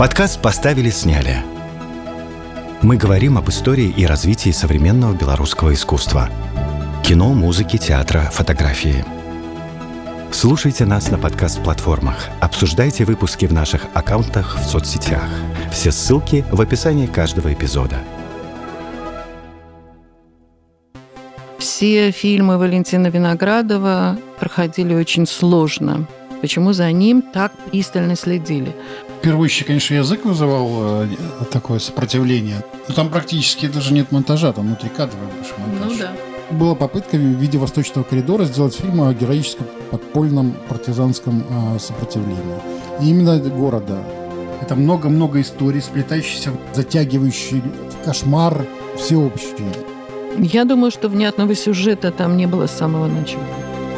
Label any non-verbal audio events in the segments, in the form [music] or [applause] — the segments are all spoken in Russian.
Подкаст «Поставили-сняли». Мы говорим об истории и развитии современного белорусского искусства. Кино, музыки, театра, фотографии. Слушайте нас на подкаст-платформах. Обсуждайте выпуски в наших аккаунтах в соцсетях. Все ссылки в описании каждого эпизода. Все фильмы Валентина Виноградова проходили очень сложно. Почему за ним так пристально следили? Первую очередь, конечно, язык вызывал э, такое сопротивление. Но там практически даже нет монтажа, там внутрикадровый больше монтаж. Ну да. Была попытка в виде «Восточного коридора» сделать фильм о героическом подпольном партизанском э, сопротивлении. И именно города. Это много-много историй, сплетающихся, затягивающие в кошмар всеобщий. Я думаю, что внятного сюжета там не было с самого начала.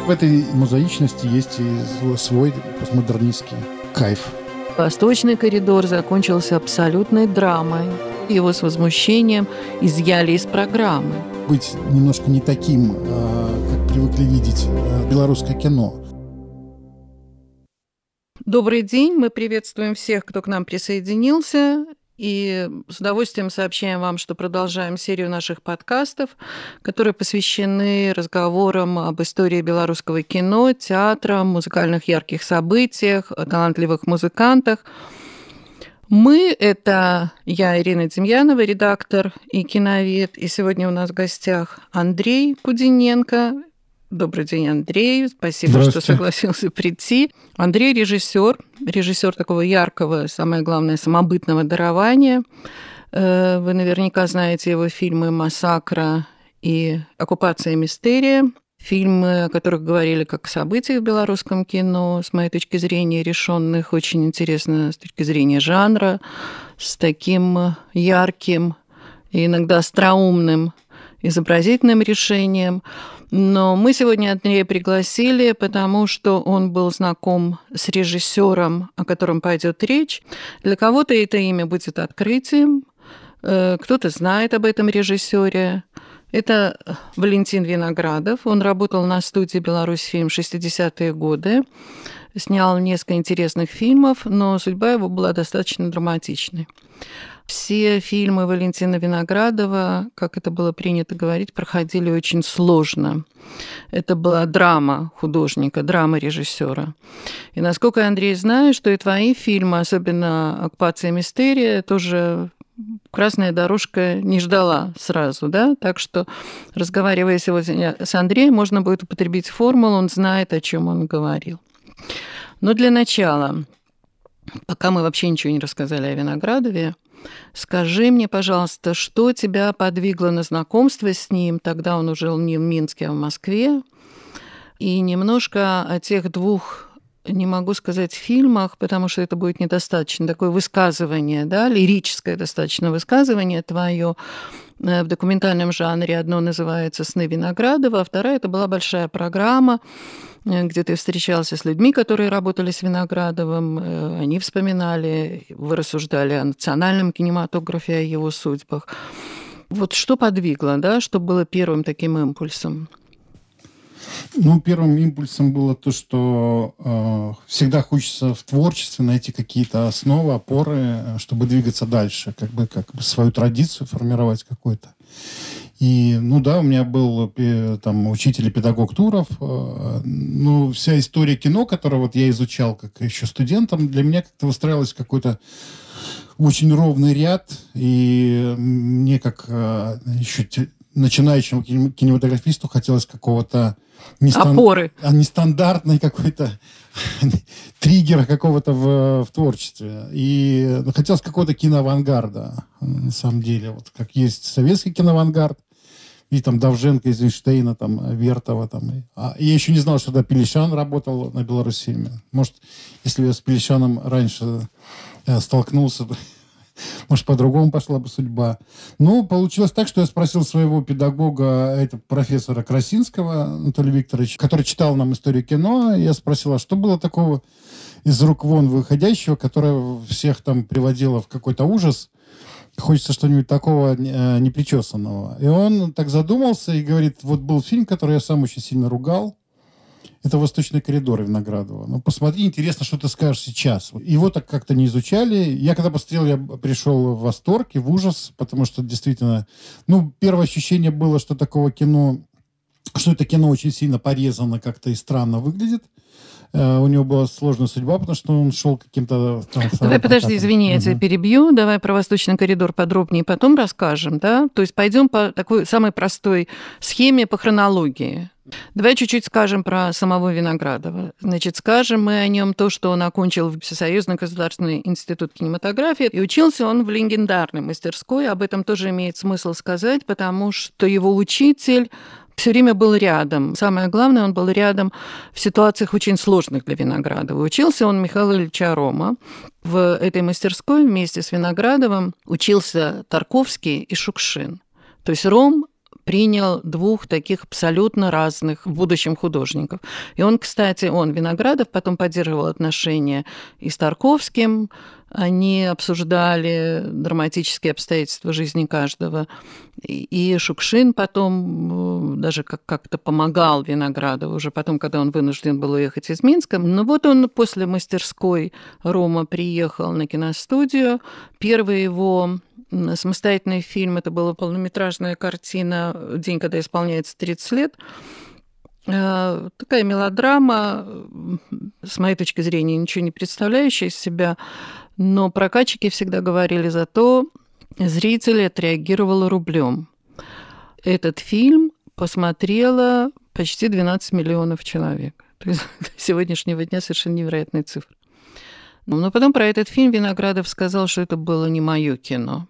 В этой мозаичности есть и свой постмодернистский кайф. Восточный коридор закончился абсолютной драмой. Его с возмущением изъяли из программы. Быть немножко не таким, э, как привыкли видеть э, белорусское кино. Добрый день, мы приветствуем всех, кто к нам присоединился. И с удовольствием сообщаем вам, что продолжаем серию наших подкастов, которые посвящены разговорам об истории белорусского кино, театра, музыкальных ярких событиях, талантливых музыкантах. Мы – это я, Ирина Демьянова, редактор и киновед. И сегодня у нас в гостях Андрей Кудиненко, Добрый день, Андрей. Спасибо, что согласился прийти. Андрей режиссер, режиссер такого яркого, самое главное, самобытного дарования. Э, вы наверняка знаете его фильмы «Массакра» и «Оккупация мистерия». Фильмы, о которых говорили как события в белорусском кино, с моей точки зрения, решенных очень интересно с точки зрения жанра, с таким ярким и иногда остроумным изобразительным решением. Но мы сегодня Андрея пригласили, потому что он был знаком с режиссером, о котором пойдет речь. Для кого-то это имя будет открытием, э, кто-то знает об этом режиссере. Это Валентин Виноградов. Он работал на студии «Беларусь фильм» 60-е годы, снял несколько интересных фильмов, но судьба его была достаточно драматичной. Все фильмы Валентина Виноградова, как это было принято говорить, проходили очень сложно. Это была драма художника, драма режиссера. И насколько я, Андрей, знаю, что и твои фильмы, особенно «Оккупация мистерия», тоже красная дорожка не ждала сразу, да, так что, разговаривая сегодня с Андреем, можно будет употребить формулу, он знает, о чем он говорил. Но для начала, пока мы вообще ничего не рассказали о Виноградове, Скажи мне, пожалуйста, что тебя подвигло на знакомство с ним? Тогда он уже не в Минске, а в Москве. И немножко о тех двух не могу сказать фильмах, потому что это будет недостаточно такое высказывание, да, лирическое достаточно высказывание твое э, в документальном жанре. Одно называется «Сны Виноградова», а вторая – это была большая программа, где ты встречался с людьми, которые работали с Виноградовым, э, они вспоминали, вы рассуждали о национальном кинематографе, о его судьбах. Вот что подвигло, да, что было первым таким импульсом? Ну, первым импульсом было то, что э, всегда хочется в творчестве найти какие-то основы, опоры, э, чтобы двигаться дальше, как бы, как бы свою традицию формировать какую-то. И, ну да, у меня был э, там учитель и педагог Туров. Ну, вся история кино, которую вот я изучал как еще студентом, для меня как-то выстраивалась какой-то очень ровный ряд. И мне как э, еще начинающему кинематографисту хотелось какого-то нестан... опоры, а нестандартной какой-то [laughs] триггера какого-то в, в творчестве. И ну, хотелось какого-то киноавангарда, на самом деле. Вот как есть советский киноавангард, и там Давженко, Эйзенштейна, там, Вертова. Там. А, я еще не знал, что тогда Пелещан работал на Беларуси. Может, если я с Пелещаном раньше э, столкнулся, [laughs] может, по-другому пошла бы судьба. Ну, получилось так, что я спросил своего педагога, это профессора Красинского Анатолия Викторовича, который читал нам историю кино. Я спросил, а что было такого из рук вон выходящего, которое всех там приводило в какой-то ужас – хочется что-нибудь такого э, непричесанного. И он так задумался и говорит, вот был фильм, который я сам очень сильно ругал. Это «Восточный коридор» Виноградова. Ну, посмотри, интересно, что ты скажешь сейчас. Его так как-то не изучали. Я когда посмотрел, я пришел в восторг и в ужас, потому что действительно... Ну, первое ощущение было, что такого кино... Что это кино очень сильно порезано как-то и странно выглядит. Э, у него была сложная судьба, потому что он шел каким-то... Там, Давай, подожди, извини, я тебя перебью. Давай про Восточный коридор подробнее потом расскажем, да? То есть пойдем по такой самой простой схеме по хронологии. Давай чуть-чуть скажем про самого Виноградова. Значит, скажем мы о нем то, что он окончил Всесоюзный государственный институт кинематографии, и учился он в легендарной мастерской. Об этом тоже имеет смысл сказать, потому что его учитель все время был рядом. Самое главное, он был рядом в ситуациях очень сложных для Виноградова. Учился он Михаила Ильича Рома. В этой мастерской вместе с Виноградовым учился Тарковский и Шукшин. То есть Ром принял двух таких абсолютно разных в будущем художников. И он, кстати, он, Виноградов, потом поддерживал отношения и с Тарковским, они обсуждали драматические обстоятельства жизни каждого. И Шукшин потом э, даже как-то помогал Виноградову, уже потом, когда он вынужден был уехать из Минска. Но вот он после мастерской Рома приехал на киностудию. Первый его самостоятельный фильм, это была полнометражная картина «День, когда исполняется 30 лет», э, Такая мелодрама, с моей точки зрения, ничего не представляющая из себя, но прокатчики всегда говорили за то, зрители отреагировало рублем. Этот фильм посмотрело почти 12 миллионов человек. [laughs] То есть сегодняшнего дня совершенно невероятная цифра. Но потом про этот фильм Виноградов сказал, что это было не мое кино.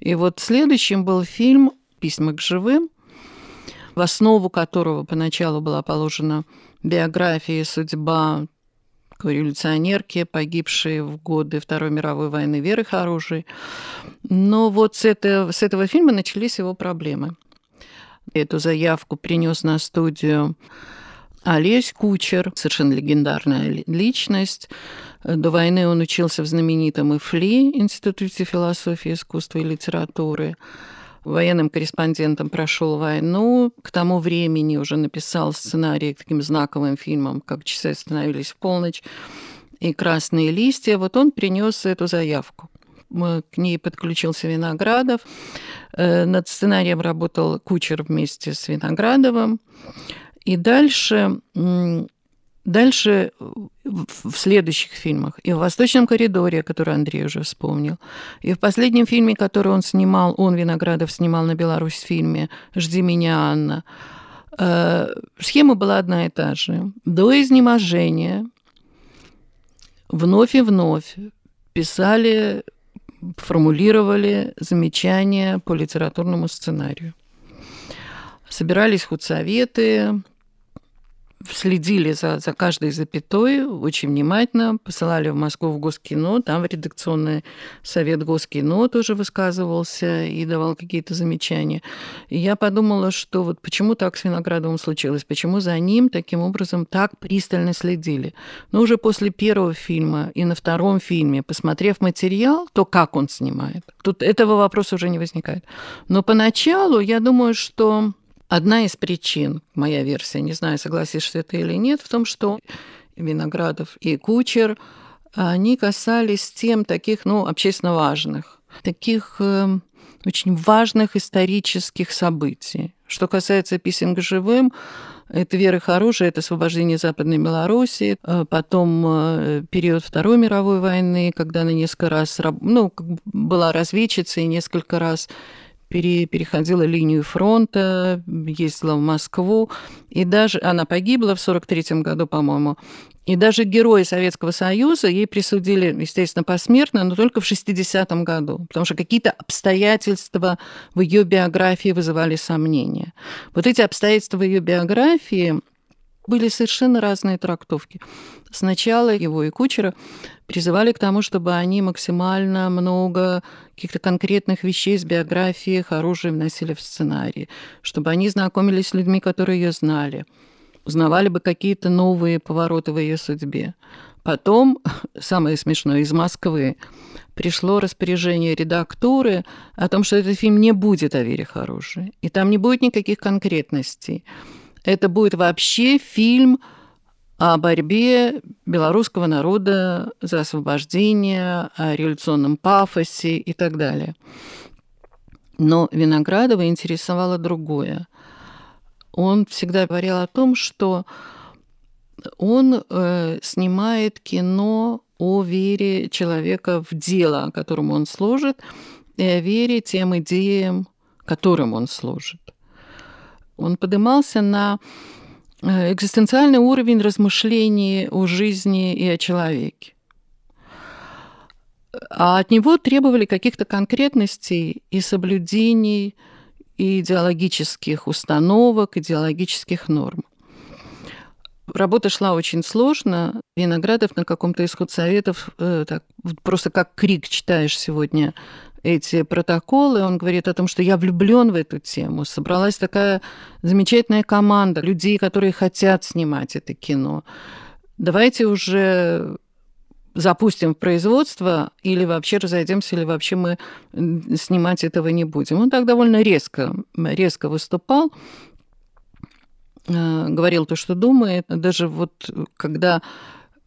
И вот следующим был фильм «Письма к живым», в основу которого поначалу была положена биография и судьба революционерки, погибшей в годы Второй мировой войны Веры Хорошей. Но вот с, это, с этого фильма начались его проблемы. Эту заявку принес на студию Олесь Кучер, совершенно легендарная личность. До войны он учился в знаменитом ИФЛИ, Институте философии, искусства и литературы. Военным корреспондентом прошел войну. К тому времени уже написал сценарий к таким знаковым фильмам, как «Часы остановились в полночь» и «Красные листья». Вот он принес эту заявку. К ней подключился Виноградов. Э, над сценарием работал Кучер вместе с Виноградовым. И дальше, дальше в следующих фильмах, и в «Восточном коридоре», который Андрей уже вспомнил, и в последнем фильме, который он снимал, он, Виноградов, снимал на Беларусь фильме «Жди меня, Анна», э, схема была одна и та же. До изнеможения вновь и вновь писали, формулировали замечания по литературному сценарию. Собирались худсоветы, следили за, за каждой запятой очень внимательно, посылали в Москву в Госкино, там в редакционный совет Госкино тоже высказывался и давал какие-то замечания. И я подумала, что вот почему так с Виноградовым случилось, почему за ним таким образом так пристально следили. Но уже после первого фильма и на втором фильме, посмотрев материал, то как он снимает, тут этого вопроса уже не возникает. Но поначалу я думаю, что Одна из причин, моя версия, не знаю, согласишься ты или нет, в том, что Виноградов и Кучер, они касались тем таких, ну, общественно важных, таких э, очень важных исторических событий. Что касается писем к живым, это «Вера хорошая», это освобождение Западной Белоруссии, э, потом э, период Второй мировой войны, когда она несколько раз ну, была разведчицей, несколько раз пере, переходила линию фронта, ездила в Москву, и даже она погибла в 43 году, по-моему. И даже герои Советского Союза ей присудили, естественно, посмертно, но только в 60-м году, потому что какие-то обстоятельства в ее биографии вызывали сомнения. Вот эти обстоятельства в ее биографии были совершенно разные трактовки. Сначала его и Кучера призывали к тому, чтобы они максимально много каких-то конкретных вещей из биографии хорошие вносили в сценарий, чтобы они знакомились с людьми, которые ее знали, узнавали бы какие-то новые повороты в ее судьбе. Потом, [laughs] самое смешное, из Москвы пришло распоряжение редактуры о том, что этот фильм не будет о Вере Хорошей, и там не будет никаких конкретностей. Это будет вообще фильм о борьбе белорусского народа за освобождение, о революционном пафосе и так далее. Но Виноградова интересовало другое. Он всегда говорил о том, что он э, снимает кино о вере человека в дело, которому он служит, и о вере тем идеям, которым он служит. Он поднимался на экзистенциальный уровень размышлений о жизни и о человеке. А от него требовали каких-то конкретностей и соблюдений и идеологических установок, идеологических норм. Работа шла очень сложно. Виноградов на каком-то из худсоветов, э, так, просто как крик читаешь сегодня эти протоколы, он говорит о том, что я влюблен в эту тему. Собралась такая замечательная команда людей, которые хотят снимать это кино. Давайте уже запустим в производство или вообще разойдемся, или вообще мы снимать этого не будем. Он так довольно резко, резко выступал. Э, говорил то, что думает. Даже вот когда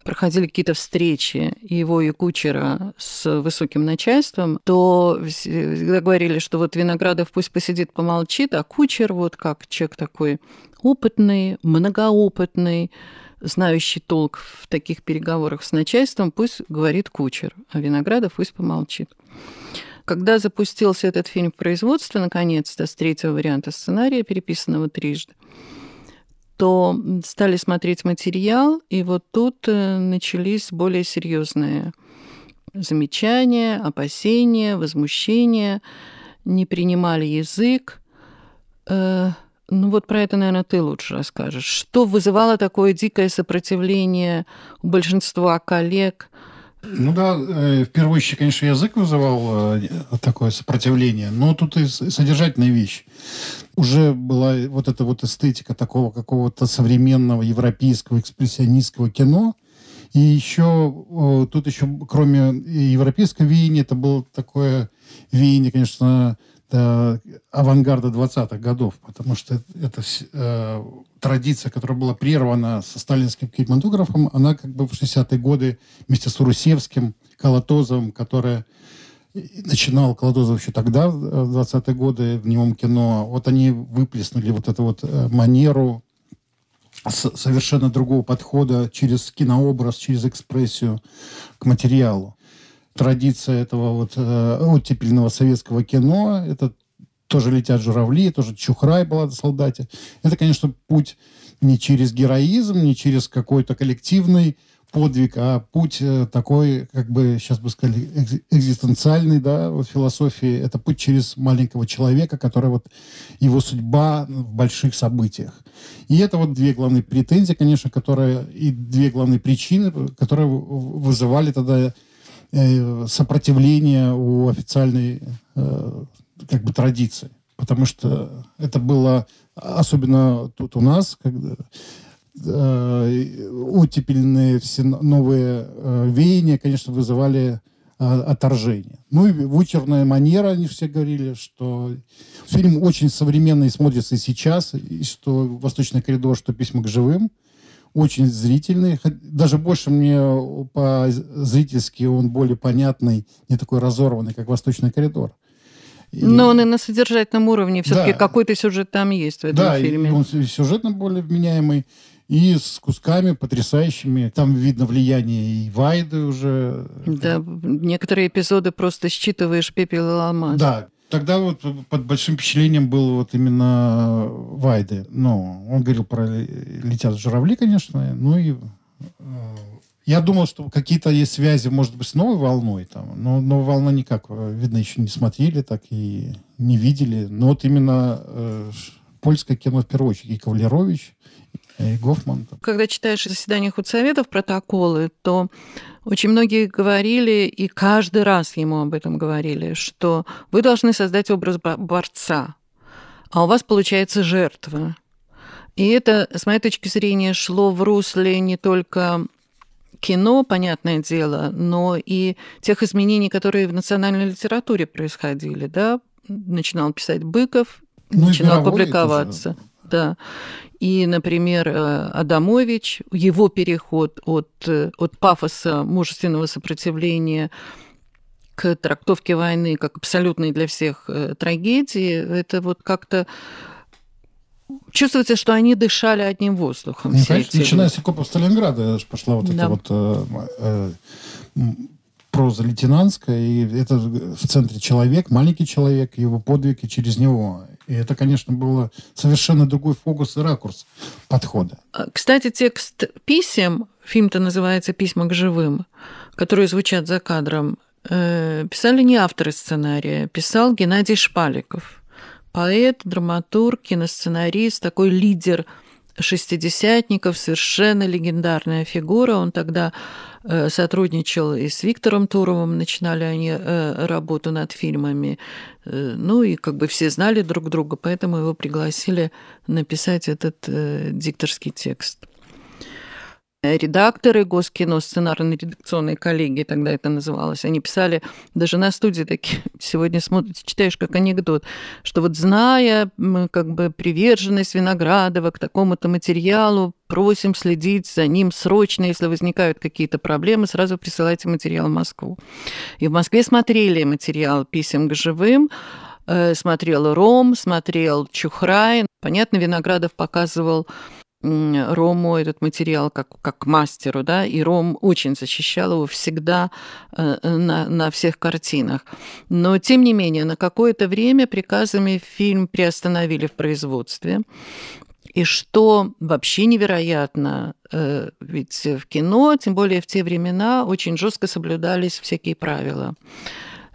проходили какие-то встречи его и Кучера с высоким начальством, то всегда говорили, что вот Виноградов пусть посидит, помолчит, а Кучер вот как человек такой опытный, многоопытный, знающий толк в таких переговорах с начальством, пусть говорит Кучер, а Виноградов пусть помолчит. Когда запустился этот фильм в производство, наконец-то, с третьего варианта сценария, переписанного трижды, то стали смотреть материал, и вот тут э, начались более серьезные замечания, опасения, возмущения, не принимали язык. Э, ну вот про это, наверное, ты лучше расскажешь. Что вызывало такое дикое сопротивление у большинства коллег? Ну да, э, в первую очередь, конечно, язык вызывал такое сопротивление, но тут и содержательная вещь уже была вот эта вот эстетика такого какого-то современного европейского экспрессионистского кино. И еще тут еще, кроме европейского веяния, это было такое веяние, конечно, авангарда 20-х годов, потому что это э, традиция, которая была прервана со сталинским кинематографом, она как бы в 60-е годы вместе с Урусевским, Колотозовым, которая начинал Кладозов еще тогда, в 20-е годы, в немом кино. Вот они выплеснули вот эту вот э, манеру совершенно другого подхода через кинообраз, через экспрессию к материалу. Традиция этого вот э, оттепельного советского кино, это тоже «Летят журавли», тоже «Чухрай» была на солдате. Это, конечно, путь не через героизм, не через какой-то коллективный подвиг, а путь э, такой, как бы сейчас бы сказали, экзистенциальный, да, вот философии. Это путь через маленького человека, который вот его судьба в больших событиях. И это вот две главные претензии, конечно, которые и две главные причины, которые вызывали тогда э, сопротивление у официальной э, как бы традиции. Потому что это было особенно тут у нас, когда э, оттепельные все новые э, веяния, конечно, вызывали э, отторжение. Ну и вычурная манера, они все говорили, что фильм очень современный смотрится и сейчас, и что «Восточный коридор», что «Письма к живым», очень зрительный. Даже больше мне по-зрительски он более понятный, не такой разорванный, как «Восточный коридор». И... Но он и на содержательном уровне все-таки да. какой-то сюжет там есть в этом да, фильме. Да, он сюжетно более вменяемый и с кусками потрясающими. Там видно влияние и Вайды уже. Да, некоторые эпизоды просто считываешь пепел и алмаз. Да, Тогда вот под большим впечатлением был вот именно Вайды. Ну, он говорил про «Летят журавли», конечно, ну и э, я думал, что какие-то есть связи, может быть, с новой волной, там, но новая волна никак, э, видно, еще не смотрели, так и не видели. Но вот именно э, польское кино в первую очередь, и Кавлерович, и Гофман. Когда читаешь заседания худсоветов протоколы, то очень многие говорили, и каждый раз ему об этом говорили, что вы должны создать образ борца, а у вас получается жертва. И это, с моей точки зрения, шло в русле не только кино, понятное дело, но и тех изменений, которые в национальной литературе происходили. Да? Начинал писать Быков, ну, начинал публиковаться. Тоже. Да. И, например, Адамович, его переход от, от пафоса мужественного сопротивления к трактовке войны как абсолютной для всех трагедии, это вот как-то чувствуется, что они дышали одним воздухом. Ну, конечно, начиная с окопов Сталинграда пошла вот да. эта вот э, э, проза лейтенантская, и это в центре человек, маленький человек, его подвиг и через него. И это, конечно, было совершенно другой фокус и ракурс подхода. А, кстати, текст писем, фильм-то называется «Письма к живым», которые звучат за кадром, э, писали не авторы сценария, писал Геннадий Шпаликов поэт, драматург, киносценарист, такой лидер шестидесятников, совершенно легендарная фигура. Он тогда э, сотрудничал и с Виктором Туровым, начинали они э, работу над фильмами. Э, ну и как бы все знали друг друга, поэтому его пригласили написать этот дикторский текст редакторы Госкино, сценарно-редакционные коллеги, тогда это называлось, они писали даже на студии такие, [laughs] сегодня смотришь, читаешь как анекдот, что вот зная как бы приверженность Виноградова к такому-то материалу, просим следить за ним срочно, если возникают какие-то проблемы, сразу присылайте материал в Москву. И в Москве смотрели материал «Писем к живым», э, смотрел Ром, смотрел Чухрай. Понятно, Виноградов показывал Рому этот материал как, как мастеру, да, и Ром очень защищал его всегда э, на, на всех картинах. Но, тем не менее, на какое-то время приказами фильм приостановили в производстве. И что вообще невероятно, э, ведь в кино, тем более в те времена, очень жестко соблюдались всякие правила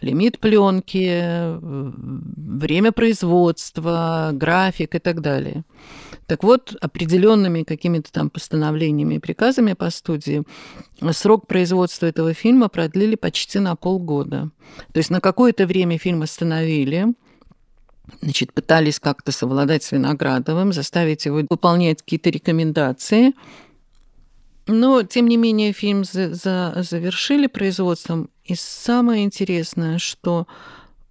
лимит пленки, время производства, график и так далее. Так вот, определенными какими-то там постановлениями и приказами по студии срок производства этого фильма продлили почти на полгода. То есть на какое-то время фильм остановили, значит, пытались как-то совладать с Виноградовым, заставить его выполнять какие-то рекомендации. Но, тем не менее, фильм за, за, завершили производством. И самое интересное, что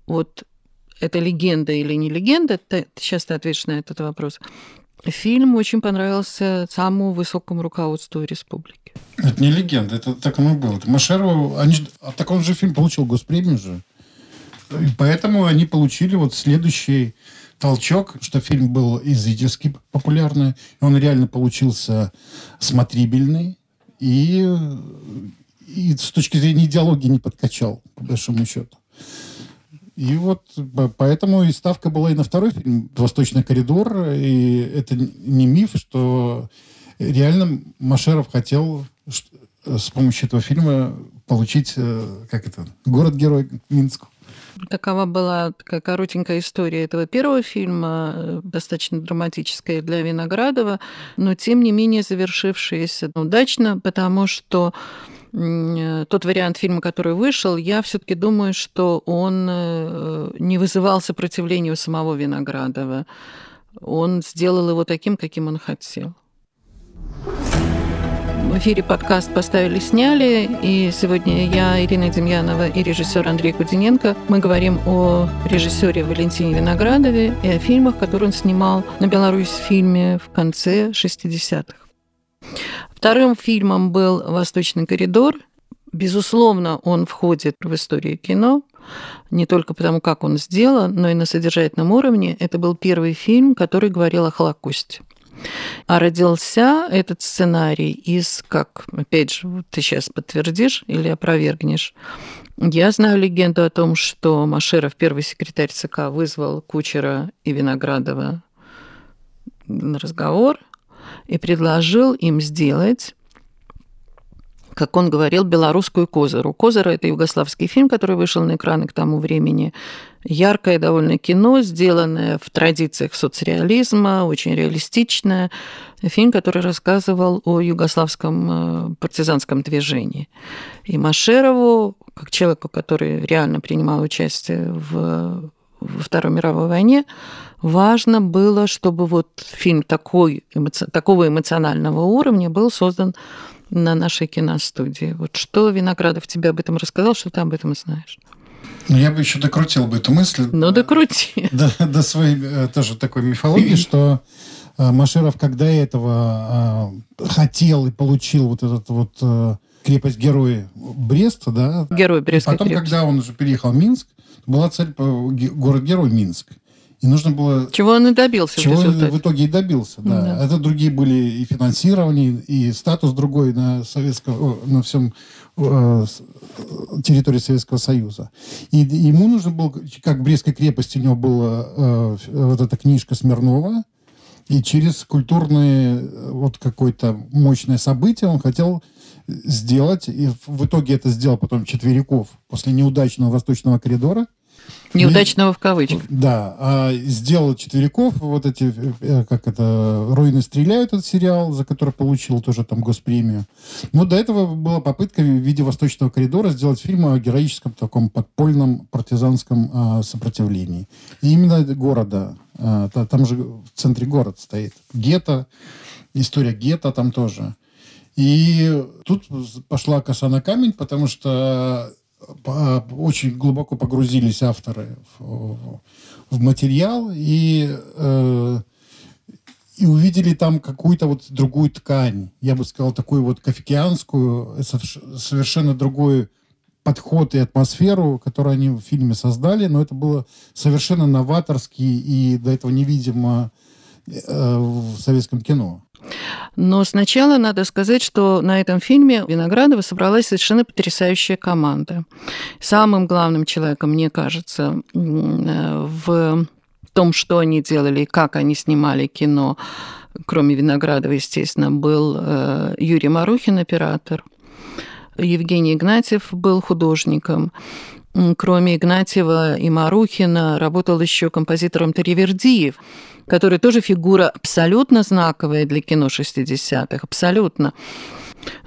вот это легенда или не легенда, ты, сейчас ты ответишь на этот вопрос, Фильм очень понравился самому высокому руководству республики. Это не легенда, это так оно было. Это Машерова, они, а так он же фильм получил госпремию же. И поэтому они получили вот следующий толчок, что фильм был и зрительски популярный, он реально получился смотрибельный, и, и с точки зрения идеологии не подкачал, по большому счету. И вот поэтому и ставка была и на второй фильм «Восточный коридор». И это не миф, что реально Машеров хотел с помощью этого фильма получить, э, как это, город-герой Минск. Такова была такая коротенькая история этого первого фильма, э, достаточно драматическая для Виноградова, но тем не менее завершившаяся удачно, потому что Э, тот вариант фильма, который вышел, я все-таки думаю, что он не вызывал сопротивления у самого Виноградова. Он сделал его таким, каким он хотел. В эфире подкаст «Поставили, сняли», и сегодня я, Ирина Демьянова и режиссер Андрей Кудиненко. Мы говорим о режиссере Валентине Виноградове и о фильмах, которые он снимал на Беларусь фильме в конце 60-х. Вторым фильмом был «Восточный коридор». Безусловно, он входит в историю кино, не только потому, как он сделан, но и на содержательном уровне. Это был первый фильм, который говорил о Холокосте. А родился этот сценарий из, как, опять же, ты сейчас подтвердишь или опровергнешь, я знаю легенду о том, что Машеров, первый секретарь ЦК, вызвал Кучера и Виноградова на разговор – и предложил им сделать как он говорил, белорусскую «Козыру». «Козыра» — это югославский фильм, который вышел на экраны к тому времени. Яркое довольно кино, сделанное в традициях соцреализма, очень реалистичное. Фильм, который рассказывал о югославском э, партизанском движении. И Машерову, как человеку, который реально принимал участие в во Второй мировой войне, важно было, чтобы вот фильм такой, такого эмоционального уровня был создан на нашей киностудии. Вот что Виноградов тебе об этом рассказал, что ты об этом знаешь? Ну, я бы еще докрутил бы эту мысль. Ну, докрути. [laughs] До, до своей э, тоже такой мифологии, что э, Машеров, когда этого э, хотел и получил вот этот вот э, крепость Герой Бреста, да. Герой Брестской Потом, крепости. когда он уже переехал в Минск, была цель город-герой Минск. И нужно было Чего он и добился чего в результате. в итоге и добился, да. Да. Это другие были и финансирование, и статус другой на советском, на всем территории Советского Союза. И ему нужно было, как Брестской крепости у него была э, вот эта книжка Смирнова, и через культурное э, вот какое-то мощное событие он хотел сделать, и в- итоге это сделал потом Четверяков после неудачного Восточного коридора, Неудачного в кавычках. да, а сделал Четверяков, вот эти, э, как это, «Руины стреляют», этот сериал, за который получил тоже там госпремию. Но до этого была попытка в виде «Восточного коридора» сделать фильм о героическом таком подпольном партизанском а, сопротивлении. И именно города, а, та- там же в центре город стоит. Гетто, история гетто там тоже. И тут пошла коса на камень, потому что очень глубоко погрузились авторы в, в материал и, э, и увидели там какую-то вот другую ткань. Я бы сказал, такую вот кофекианскую, соверш- совершенно другой подход и атмосферу, которую они в фильме создали, но это было совершенно новаторский и до этого невидимо э, в советском кино. Но сначала надо сказать, что на этом фильме Виноградова собралась совершенно потрясающая команда. Самым главным человеком, мне кажется, в том, что они делали и как они снимали кино, кроме Виноградова, естественно, был э, Юрий Марухин, оператор. Евгений Игнатьев был художником. Кроме Игнатьева и Марухина работал еще композитором Таривердиев, который тоже фигура абсолютно знаковая для кино 60-х, абсолютно.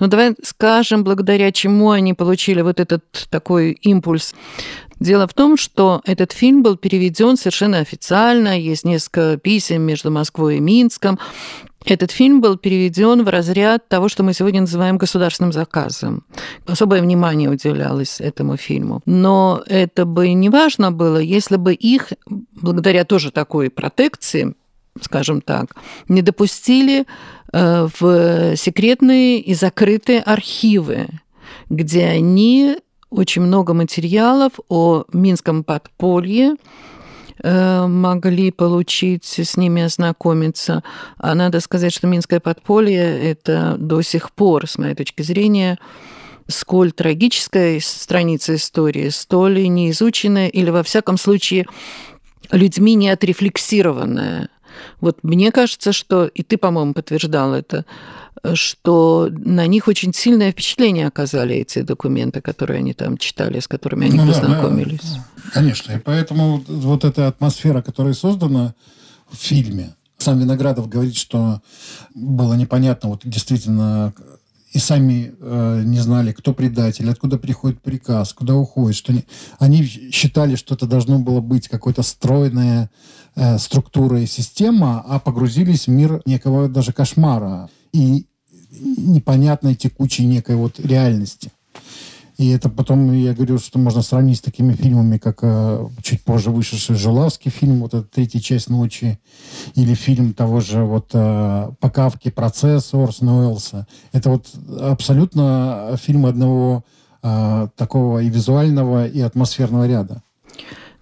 Ну, давай скажем, благодаря чему они получили вот этот такой импульс. Дело в том, что этот фильм был переведен совершенно официально, есть несколько писем между Москвой и Минском. Этот фильм был переведен в разряд того, что мы сегодня называем государственным заказом. Особое внимание уделялось этому фильму. Но это бы не важно было, если бы их, благодаря тоже такой протекции, скажем так, не допустили э, в секретные и закрытые архивы, где они очень много материалов о Минском подполье могли получить, с ними ознакомиться. А надо сказать, что Минское подполье – это до сих пор, с моей точки зрения, сколь трагическая страница истории, столь и неизученная, или, во всяком случае, людьми не отрефлексированная. Вот мне кажется, что, и ты, по-моему, подтверждал это, что на них очень сильное впечатление оказали эти документы, которые они там читали, с которыми они Ну да, познакомились. да. Конечно. И поэтому вот- эта атмосфера, которая создана в фильме, сам Виноградов говорит, что было непонятно, вот действительно, и сами э, не знали, кто предатель, откуда приходит приказ, куда уходит. Что не... Они считали, что это должно было быть какой-то стройная э, структура и система, а погрузились в мир некого даже кошмара и непонятной текучей некой вот реальности. И это потом, я говорю, что можно сравнить с такими фильмами, как э, чуть позже вышедший Жулавский фильм, вот эта третья часть ночи, или фильм того же вот э, по Кавке «Процесс» Орсона Уэллса. Это вот абсолютно фильм одного э, такого и визуального, и атмосферного ряда.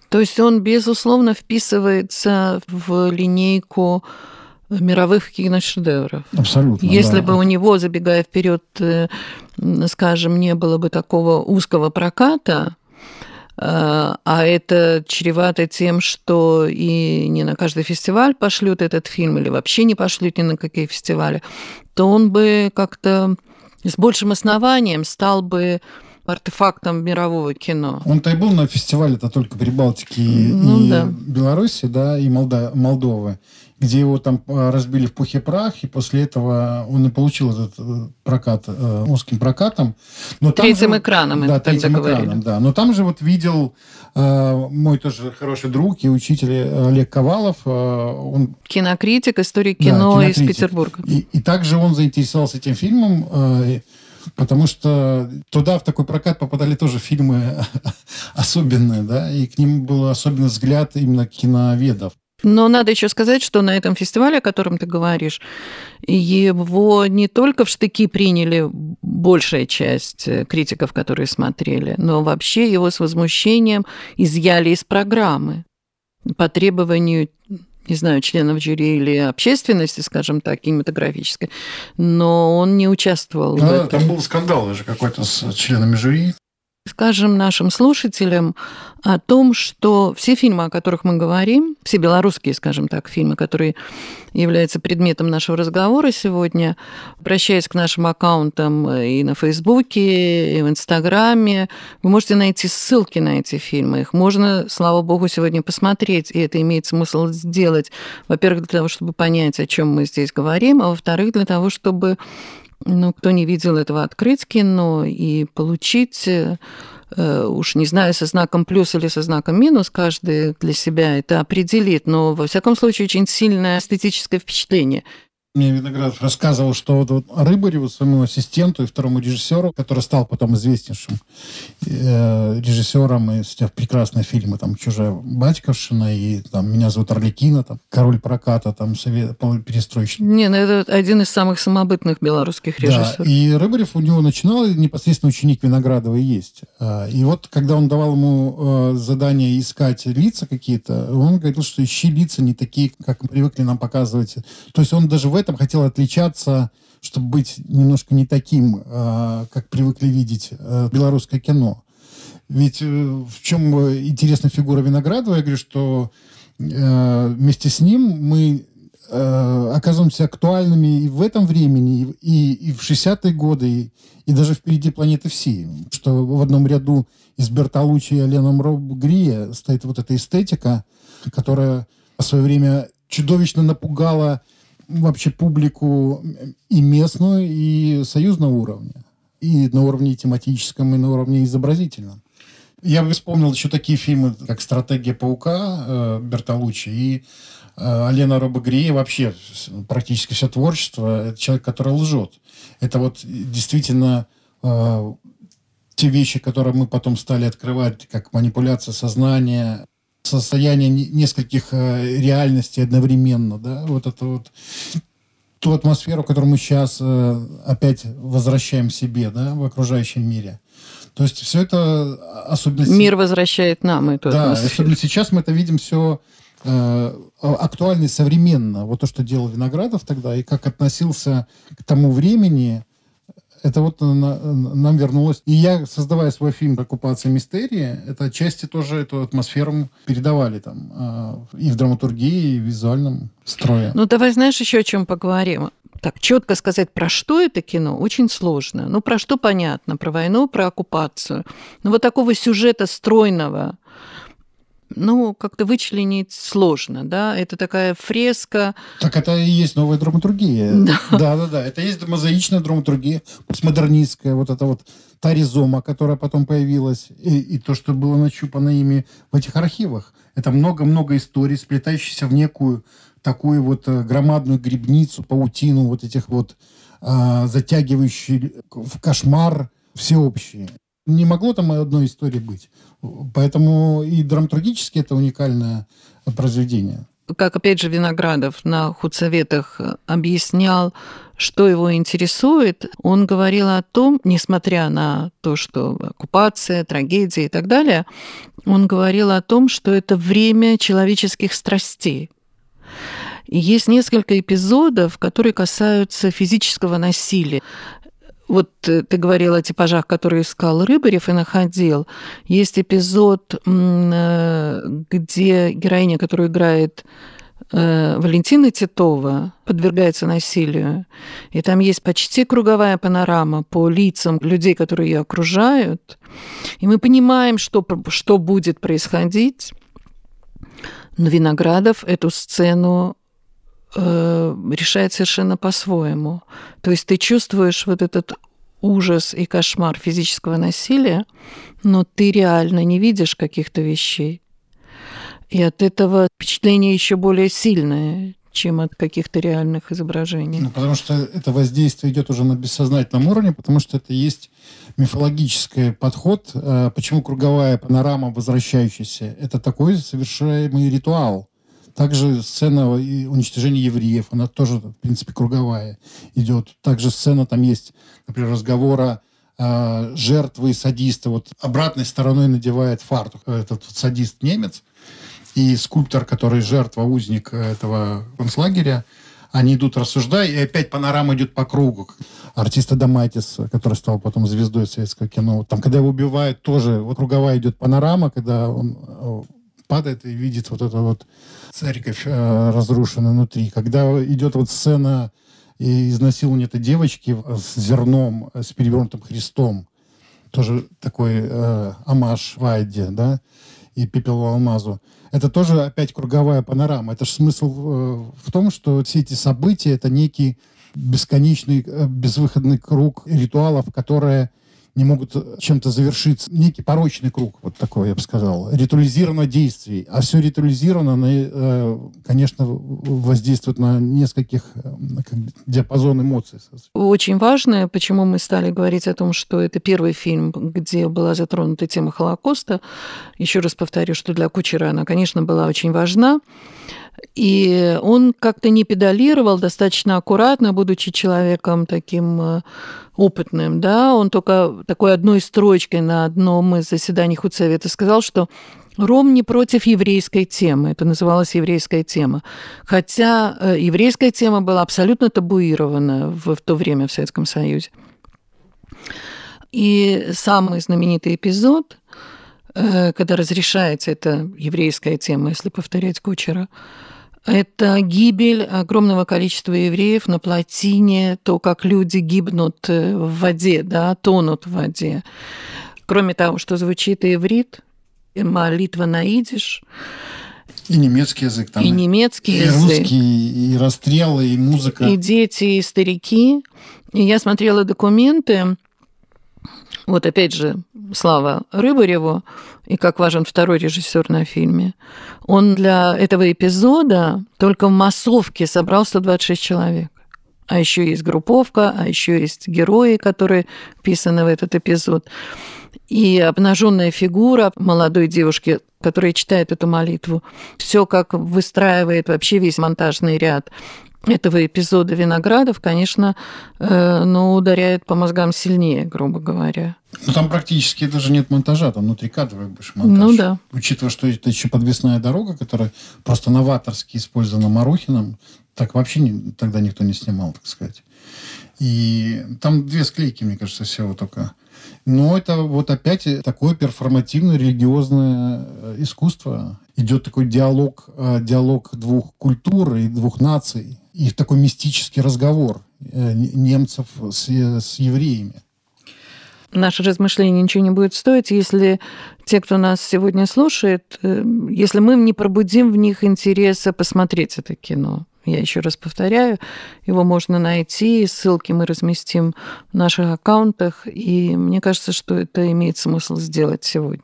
То есть он, безусловно, вписывается в линейку мировых киношедевров. Абсолютно. Если да. бы у него, забегая вперед, э, скажем, не было бы такого узкого проката, э, а это чревато тем, что и не на каждый фестиваль пошлют этот фильм, или вообще не пошлют ни на какие фестивали, то он бы как-то с большим основанием стал бы артефактом мирового кино. Он-то и был на фестивале, это только Прибалтики Ну и да. Беларуси, да, и Молда... Молдовы, где его там э, разбили в пух и прах, и после этого он и получил этот э, прокат э, узким прокатом. Но Третьим же- экраном, Да, третьим говорили. экраном, да. Но там же вот видел э, мой тоже хороший друг и учитель э, Олег Ковалов, э, он Кинокритик, историк Да, кино из кинокритик. Петербурга. и, и также он заинтересовался этим фильмом, э, потому что туда в такой прокат попадали тоже фильмы [laughs] особенные, да, и к ним был особенный взгляд именно киноведов. Но надо еще сказать, что на этом фестивале, о котором ты говоришь, его не только в штыки приняли большая часть э, критиков, которые смотрели, но вообще его с возмущением изъяли из программы по требованию не знаю, членов жюри или общественности, скажем так, кинематографической, но он не участвовал. Да, в этом. там был скандал даже какой-то с членами жюри. Скажем нашим слушателям о том, что все фильмы, о которых мы говорим, все белорусские, скажем так, фильмы, которые являются предметом нашего разговора сегодня, обращаясь к нашим аккаунтам и на Фейсбуке, и в Инстаграме, вы можете найти ссылки на эти фильмы. Их можно, слава богу, сегодня посмотреть, и это имеет смысл сделать, во-первых, для того, чтобы понять, о чем мы здесь говорим, а во-вторых, для того, чтобы ну, кто не видел этого, открыть кино и получить э, уж не знаю, со знаком плюс или со знаком минус, каждый для себя это определит, но во всяком случае очень сильное эстетическое впечатление. Мне Виноградов рассказывал, что вот, вот Рыбареву, своему ассистенту и второму режиссеру, который стал потом известнейшим э, режиссером и сняв прекрасные фильмы, там, «Чужая батьковщина» и там «Меня зовут Орликина», там, «Король проката», там, совет, перестройщик. Не, ну это один из самых самобытных белорусских режиссеров. Да, и Рыбарев у него начинал, непосредственно ученик Виноградова есть. А, и вот, когда он давал ему э, задание искать лица какие-то, он говорил, что ищи лица не такие, как привыкли нам показывать. То есть он даже в этом хотел отличаться, чтобы быть немножко не таким, э, как привыкли видеть э, белорусское кино. Ведь э, в чем интересная фигура Виноградова? Я говорю, что вместе с ним мы оказываемся актуальными и в этом времени, и, и в 60-е годы, и, и даже впереди планеты всей. Что в одном ряду из Бертолуччи и Аленом Грия стоит вот эта эстетика, которая в свое время чудовищно напугала вообще публику и местную, и союзного уровня. И на уровне тематическом, и на уровне изобразительном. Я вспомнил еще такие фильмы, как «Стратегия паука» э, Бертолуччи и э, Алена Робогрея. Вообще практически все творчество. Это человек, который лжет. Это вот действительно э, те вещи, которые мы потом стали открывать, как манипуляция сознания, состояние нескольких э, реальностей одновременно, да, вот это вот ту атмосферу, которую мы сейчас э, опять возвращаем себе, да, в окружающем мире. То есть все это особенно... Мир возвращает нам эту Да, атмосферу. особенно сейчас мы это видим все э, актуально и современно. Вот то, что делал Виноградов тогда, и как относился к тому времени, это вот на, нам вернулось. И я, создавая свой фильм «Оккупация мистерии», это отчасти тоже эту атмосферу передавали там э, и в драматургии, и в визуальном строе. Ну, давай, знаешь, еще о чем поговорим. Так, четко сказать, про что это кино, очень сложно. Ну, про что понятно? Про войну, про оккупацию. Но вот такого сюжета стройного, ну, как-то вычленить сложно, да, это такая фреска. Так это и есть новая драматургия. [laughs] Да. Да, да, да. Это есть мозаичная драматургия, постмодернистская, вот это вот та ризома, которая потом появилась, и, и то, что было начупано ими в этих архивах. Это много-много историй, сплетающихся в некую такую вот э, громадную грибницу, паутину вот этих вот а, затягивающий в кошмар всеобщий. Не могло там одной истории быть. Поэтому и драматургически это уникальное произведение. Как, опять же, Виноградов на худсоветах объяснял, что его интересует, он говорил о том, несмотря на то, что оккупация, трагедия и так далее, он говорил о том, что это время человеческих страстей. И есть несколько эпизодов, которые касаются физического насилия. Вот э, ты говорила о типажах, которые искал Рыбарев и находил. Есть эпизод, э, где героиня, которую играет э, Валентина Титова подвергается насилию. И там есть почти круговая панорама по лицам людей, которые ее окружают. И мы понимаем, что, что будет происходить. Но Виноградов эту сцену э, решает совершенно по-своему. То есть ты чувствуешь вот этот ужас и кошмар физического насилия, но ты реально не видишь каких-то вещей. И от этого впечатление еще более сильное, чем от каких-то реальных изображений. Ну, потому что это воздействие идет уже на бессознательном уровне, потому что это есть мифологический подход. Э, почему круговая панорама возвращающаяся? Это такой совершаемый ритуал. Также сцена уничтожения евреев, она тоже, в принципе, круговая идет. Также сцена, там есть, например, разговора э, жертвы и садиста. Вот обратной стороной надевает фартух этот вот садист-немец. И скульптор, который жертва, узник этого концлагеря, они идут рассуждая, и опять панорама идет по кругу. Артиста Доматис, который стал потом звездой советского кино. Там, когда его убивают, тоже вот круговая идет панорама, когда он э, падает и видит вот это вот церковь э, разрушенную внутри. Когда идет вот сцена изнасилования этой девочки с зерном, с перевернутым Христом, тоже такой э, амаш Вайде, да, и пепел алмазу. Это тоже опять круговая панорама. Это же смысл э, в том, что все эти события — это некий бесконечный, э, безвыходный круг ритуалов, которые не могут чем-то завершиться. Некий порочный круг, вот такой, я бы сказал. Ритуализировано действий. А все ритуализировано, э, конечно, воздействует на нескольких э, диапазон эмоций. Очень важно, почему мы стали говорить о том, что это первый фильм, где была затронута тема Холокоста. Еще раз повторю, что для Кучера она, конечно, была очень важна. И он как-то не педалировал достаточно аккуратно, будучи человеком таким э, опытным, да, он только такой одной строчкой на одном из заседаний худсовета сказал, что Ром не против еврейской темы. Это называлось еврейская тема. Хотя э, еврейская тема была абсолютно табуирована в, в то время в Советском Союзе. И самый знаменитый эпизод, э, когда разрешается эта еврейская тема, если повторять Кучера, это гибель огромного количества евреев на плотине, то, как люди гибнут э, в воде, да, тонут в воде. Кроме того, что звучит и иврит, и молитва на идиш. И немецкий язык там. И немецкий и язык. русский, и расстрелы, и музыка. И дети, и старики. И я смотрела документы, вот опять же, слава Рыбареву, и как важен второй режиссер на фильме. Он для этого эпизода только в массовке собрал 126 человек. А еще есть групповка, а еще есть герои, которые вписаны в этот эпизод. И обнаженная фигура молодой девушки, которая читает эту молитву. Все как выстраивает вообще весь монтажный ряд этого эпизода Виноградов, конечно, э, ну, ударяет по мозгам сильнее, грубо говоря. Ну, там практически даже нет монтажа, там внутрикадровый больше монтаж. Ну, да. Учитывая, что это еще подвесная дорога, которая просто новаторски использована Марухиным, так вообще не, тогда никто не снимал, так сказать. И там две склейки, мне кажется, всего только. Но это вот опять такое перформативное религиозное э, искусство. Идет такой диалог, э, диалог двух культур и двух наций и такой мистический разговор э, немцев с, с евреями. Наше размышление ничего не будет стоить, если те, кто нас сегодня слушает, э, если мы не пробудим в них интереса посмотреть это кино. Я еще раз повторяю, его можно найти, ссылки мы разместим в наших аккаунтах, и мне кажется, что это имеет смысл сделать сегодня.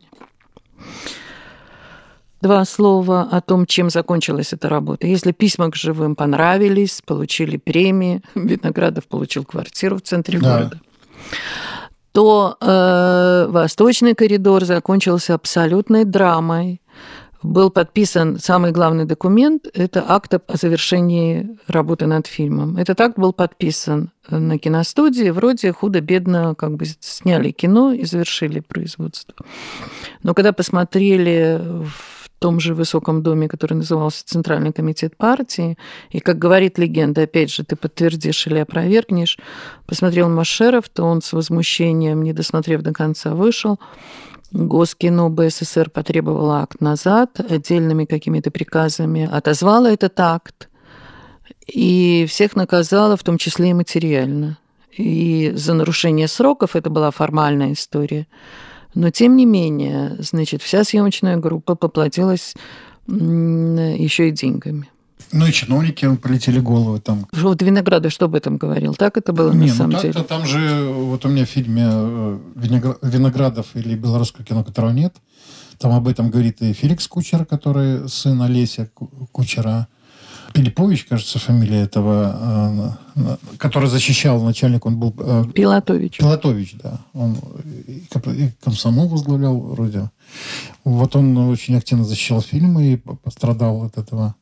Два слова о том, чем закончилась эта работа. Если письма к живым понравились, получили премии, [laughs] Виноградов получил квартиру в центре да. города, то э, Восточный коридор закончился абсолютной драмой. Был подписан самый главный документ – это акт о завершении работы над фильмом. Этот акт был подписан на киностудии, вроде худо-бедно как бы сняли кино и завершили производство. Но когда посмотрели в том же высоком доме, который назывался Центральный комитет партии. И, как говорит легенда, опять же, ты подтвердишь или опровергнешь, посмотрел Машеров, то он с возмущением, не досмотрев до конца, вышел. Госкино БССР потребовал акт назад, отдельными какими-то приказами отозвала этот акт и всех наказала, в том числе и материально. И за нарушение сроков это была формальная история. Но тем не менее, значит, вся съемочная группа поплатилась еще и деньгами. Ну и чиновники полетели головы там. Вот Виноградов что об этом говорил? Так это было Не, на ну самом ну, деле? Там же, вот у меня в фильме э, Виноградов или белорусское кино, которого нет, там об этом говорит и Феликс Кучер, который сын Олеся Кучера, Пилипович, кажется, фамилия этого, э, который защищал начальник, он был... Э, Пилатович. Пилатович, да. Он и комсомол возглавлял вроде. Вот он очень активно защищал фильмы и пострадал от этого.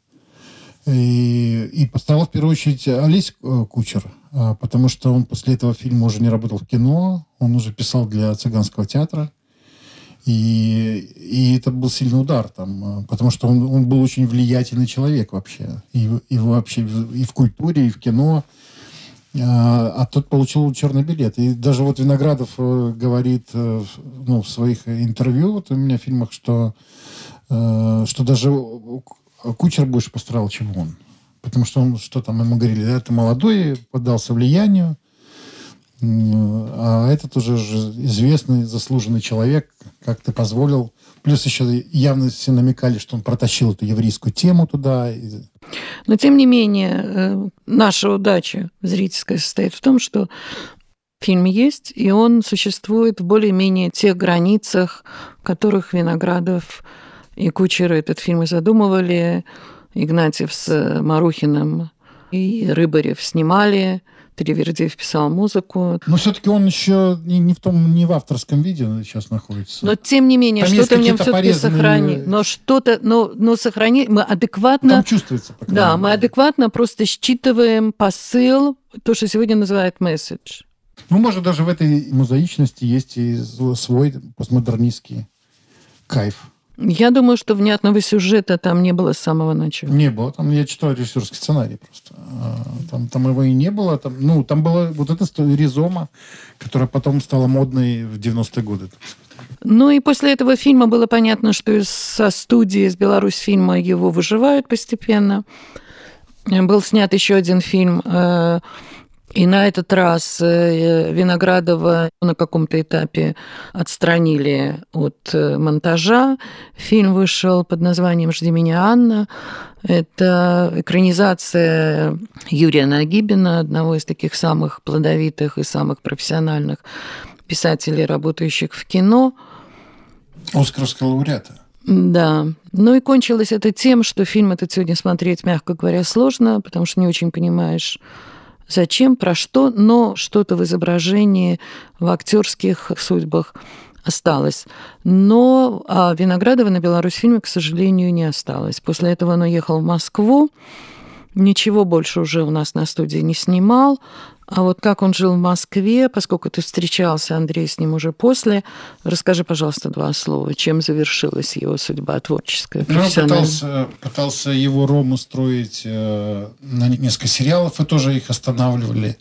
И, и поставил в первую очередь Олесь э, Кучер, а, потому что он после этого фильма уже не работал в кино, он уже писал для цыганского театра. И, и это был сильный удар там, а, потому что он, он был очень влиятельный человек вообще. И, и вообще и в культуре, и в кино. А, а тот получил черный билет. И даже вот Виноградов э, говорит э, ну, в своих интервью вот у меня в фильмах, что, что даже Кучер больше пострадал, чем он. Потому что он, что там ему говорили, да, ты молодой, поддался влиянию, а этот уже известный, заслуженный человек, как ты позволил. Плюс еще явно все намекали, что он протащил эту еврейскую тему туда. Но, тем не менее, э, наша удача зрительская состоит в том, что фильм есть, и он существует в более-менее тех границах, в которых Виноградов и Кучера этот фильм и задумывали. Игнатьев с Марухиным и Рыбарев снимали. Перевердеев писал музыку. Но все-таки он еще не, не в том, не в авторском виде сейчас находится. Но тем не менее, что-то в нем все-таки сохрани. Но что-то, но, но сохрани, мы адекватно. Там чувствуется. По да, мере. мы адекватно просто считываем посыл, то, что сегодня называют месседж. Ну, может, даже в этой мозаичности есть и свой постмодернистский кайф. Я думаю, что внятного сюжета там не было с самого начала. Не было. Там я читал режиссерский сценарий просто. А, там, там его и не было. Там, ну, там была вот эта ризома, которая потом стала модной в 90-е годы. Ну и после этого фильма было понятно, что со студии из Беларусь фильма его выживают постепенно. Был снят еще один фильм э, и на этот раз э, Виноградова на каком-то этапе отстранили от э, монтажа. Фильм вышел под названием «Жди меня, Анна». Это экранизация Юрия Нагибина, одного из таких самых плодовитых и самых профессиональных писателей, работающих в кино. Оскаровского лауреата. Да. Ну и кончилось это тем, что фильм этот сегодня смотреть, мягко говоря, сложно, потому что не очень понимаешь, зачем, про что, но что-то в изображении, в актерских судьбах осталось. Но а Виноградова на Беларусь-фильме, к сожалению, не осталось. После этого он уехал в Москву, ничего больше уже у нас на студии не снимал, а вот как он жил в Москве, поскольку ты встречался, Андрей, с ним уже после, расскажи, пожалуйста, два слова, чем завершилась его судьба творческая, Ну, пытался, пытался его Рому строить э, на несколько сериалов, и тоже их останавливали.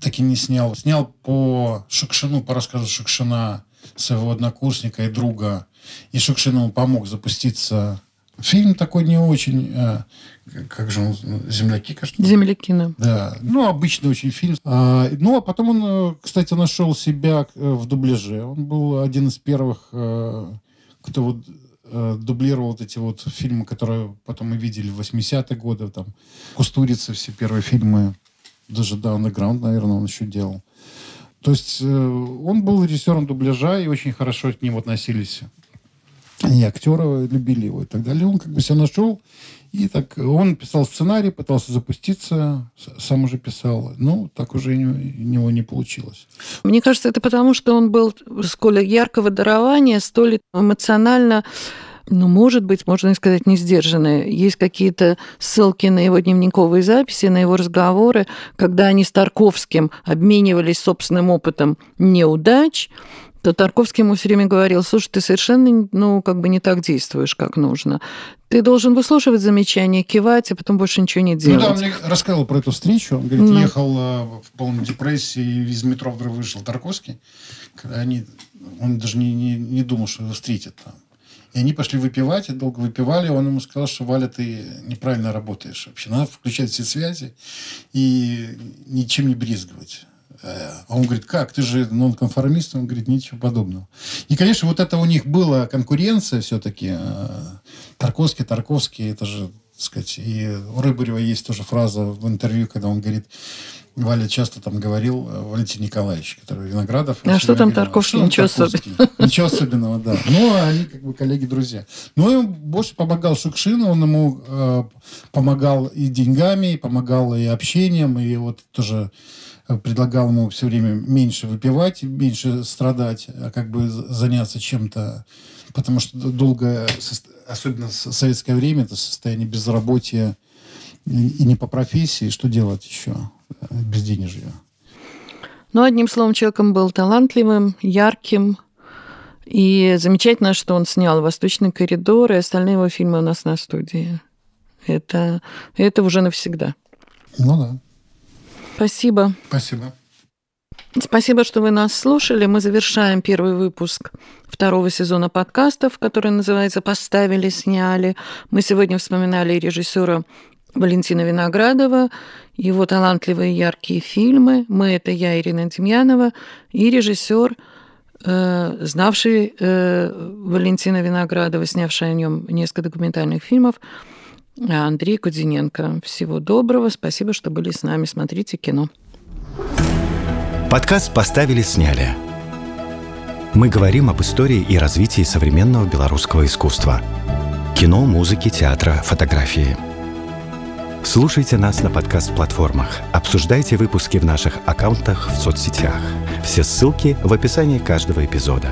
Так и не снял. Снял по Шукшину, по рассказу Шукшина, своего однокурсника и друга. И Шукшин ему помог запуститься Фильм такой не очень, э, как же он, земляки, кажется. Земляки, да. Да, ну, обычный очень фильм. А, ну, а потом он, э, кстати, нашел себя э, в дубляже. Он был один из первых, кто вот дублировал вот эти вот фильмы, которые потом мы видели в 80-е годы, там, Кустурица, все первые фильмы, даже да, Underground, наверное, он еще делал. То есть он был режиссером дубляжа, и очень хорошо к нему относились они актеры любили его и так далее. Он как бы себя нашел, и так он писал сценарий, пытался запуститься, сам уже писал. Ну, так уже у него не получилось. Мне кажется, это потому, что он был сколь яркого дарования, столь эмоционально ну, может быть, можно сказать, не сдержанные. Есть какие-то ссылки на его дневниковые записи, на его разговоры, когда они с Тарковским обменивались собственным опытом неудач, то Тарковский ему все время говорил, слушай, ты совершенно, ну, как бы не так действуешь, как нужно. Ты должен выслушивать замечания, кивать, а потом больше ничего не делать. Ну да, он мне рассказывал про эту встречу. Он говорит, ну. ехал э, в полной депрессии, из метро вдруг вышел Тарковский. Они, он даже не, не, не думал, что его встретят там. И они пошли выпивать, и долго выпивали. Он ему сказал, что, Валя, ты неправильно работаешь вообще. Надо включать все связи и ничем не брезговать. А он говорит, как, ты же нонконформист? Он говорит, ничего подобного. И, конечно, вот это у них была конкуренция все-таки. Э, Тарковский, Тарковский, это же, так сказать, и у Рыбарева есть тоже фраза в интервью, когда он говорит, Валя часто там говорил, э, Валентин Николаевич, который Виноградов. А что там Тарковский? Что Ничего особенного. Ничего особенного, да. Ну, они как бы коллеги-друзья. Но он больше помогал Шукшину, он ему э, помогал и деньгами, и помогал и общением, и вот тоже предлагал ему все время меньше выпивать, меньше страдать, а как бы заняться чем-то. Потому что долгое, особенно в советское время, это состояние безработия и не по профессии, что делать еще без денежья. Ну, одним словом, человеком был талантливым, ярким, и замечательно, что он снял «Восточный коридор», и остальные его фильмы у нас на студии. Это, это уже навсегда. Ну да. Спасибо. Спасибо. Спасибо, что вы нас слушали. Мы завершаем первый выпуск второго сезона подкастов, который называется «Поставили, сняли». Мы сегодня вспоминали режиссера Валентина Виноградова, его талантливые яркие фильмы. Мы – это я, Ирина Демьянова, и режиссер – Э, знавший э, Валентина Виноградова, снявший о нем несколько документальных фильмов, Андрей Кудиненко. Всего доброго, спасибо, что были с нами. Смотрите кино. Подкаст «Поставили, сняли». Мы говорим об истории и развитии современного белорусского искусства. Кино, музыки, театра, фотографии – Слушайте нас на подкаст-платформах. Обсуждайте выпуски в наших аккаунтах в соцсетях. Все ссылки в описании каждого эпизода.